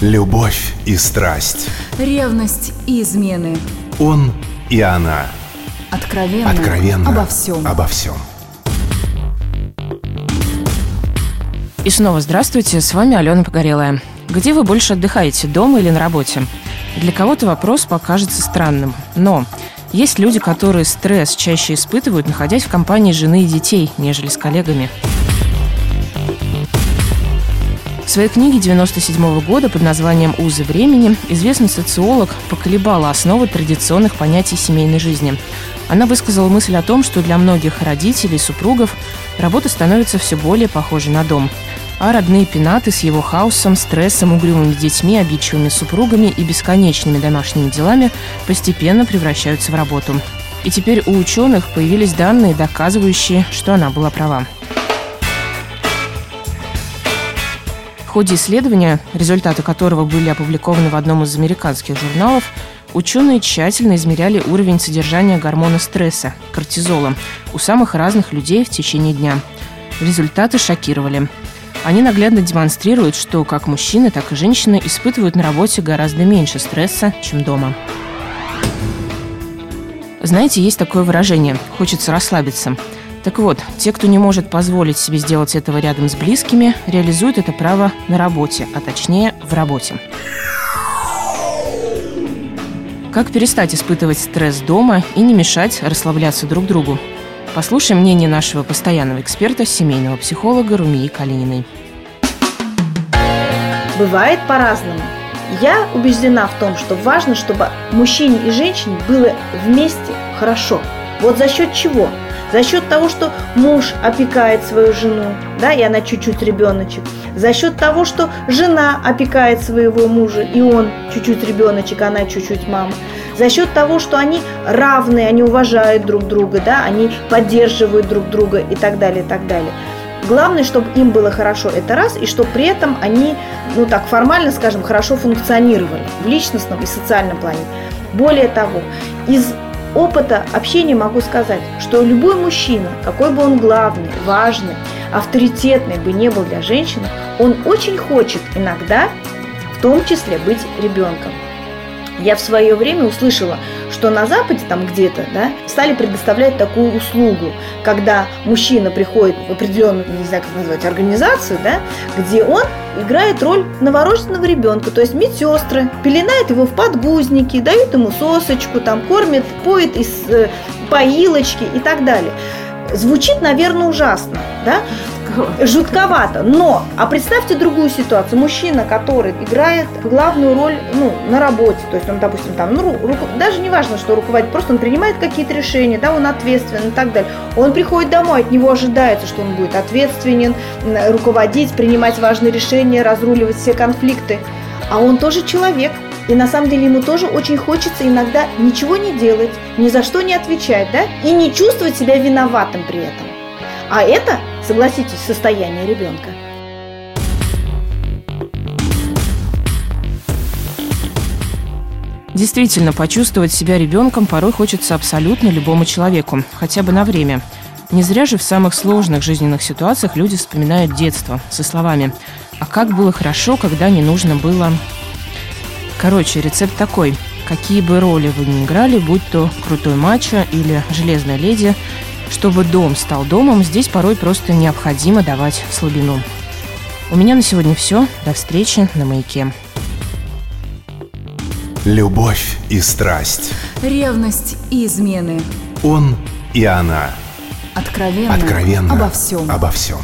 Любовь и страсть. Ревность и измены. Он и она. Откровенно. Откровенно. Обо всем. Обо всем. И снова здравствуйте, с вами Алена Погорелая. Где вы больше отдыхаете, дома или на работе? Для кого-то вопрос покажется странным, но есть люди, которые стресс чаще испытывают, находясь в компании жены и детей, нежели с коллегами. В своей книге 1997 года под названием «Узы времени» известный социолог поколебала основы традиционных понятий семейной жизни. Она высказала мысль о том, что для многих родителей, супругов, работа становится все более похожей на дом. А родные пенаты с его хаосом, стрессом, угрюмыми детьми, обидчивыми супругами и бесконечными домашними делами постепенно превращаются в работу. И теперь у ученых появились данные, доказывающие, что она была права. В ходе исследования, результаты которого были опубликованы в одном из американских журналов, ученые тщательно измеряли уровень содержания гормона стресса – кортизола у самых разных людей в течение дня. Результаты шокировали. Они наглядно демонстрируют, что как мужчины, так и женщины испытывают на работе гораздо меньше стресса, чем дома. Знаете, есть такое выражение «хочется расслабиться». Так вот, те, кто не может позволить себе сделать этого рядом с близкими, реализуют это право на работе, а точнее в работе. Как перестать испытывать стресс дома и не мешать расслабляться друг другу? Послушаем мнение нашего постоянного эксперта, семейного психолога Румии Калининой. Бывает по-разному. Я убеждена в том, что важно, чтобы мужчине и женщине было вместе хорошо. Вот за счет чего? За счет того, что муж опекает свою жену, да, и она чуть-чуть ребеночек. За счет того, что жена опекает своего мужа, и он чуть-чуть ребеночек, она чуть-чуть мама. За счет того, что они равны, они уважают друг друга, да, они поддерживают друг друга и так далее, и так далее. Главное, чтобы им было хорошо, это раз, и чтобы при этом они, ну так формально скажем, хорошо функционировали в личностном и социальном плане. Более того, из опыта общения могу сказать, что любой мужчина, какой бы он главный, важный, авторитетный бы не был для женщины, он очень хочет иногда, в том числе, быть ребенком. Я в свое время услышала, что на Западе там где-то да, стали предоставлять такую услугу, когда мужчина приходит в определенную, не знаю, как назвать, организацию, да, где он играет роль новорожденного ребенка, то есть медсестры, пеленает его в подгузники, дают ему сосочку, там, кормят, поет из э, поилочки и так далее. Звучит, наверное, ужасно, да? Жутковато. Но, а представьте другую ситуацию. Мужчина, который играет главную роль ну, на работе, то есть он, допустим, там, ну, руку, даже не важно, что руководит, просто он принимает какие-то решения, да, он ответственен и так далее. Он приходит домой, от него ожидается, что он будет ответственен, руководить, принимать важные решения, разруливать все конфликты. А он тоже человек, и на самом деле ему тоже очень хочется иногда ничего не делать, ни за что не отвечать, да, и не чувствовать себя виноватым при этом. А это, согласитесь, состояние ребенка. Действительно, почувствовать себя ребенком порой хочется абсолютно любому человеку, хотя бы на время. Не зря же в самых сложных жизненных ситуациях люди вспоминают детство со словами «А как было хорошо, когда не нужно было Короче, рецепт такой. Какие бы роли вы ни играли, будь то крутой мачо или железная леди, чтобы дом стал домом, здесь порой просто необходимо давать слабину. У меня на сегодня все. До встречи на маяке. Любовь и страсть. Ревность и измены. Он и она. Откровенно. Откровенно. Обо всем. Обо всем.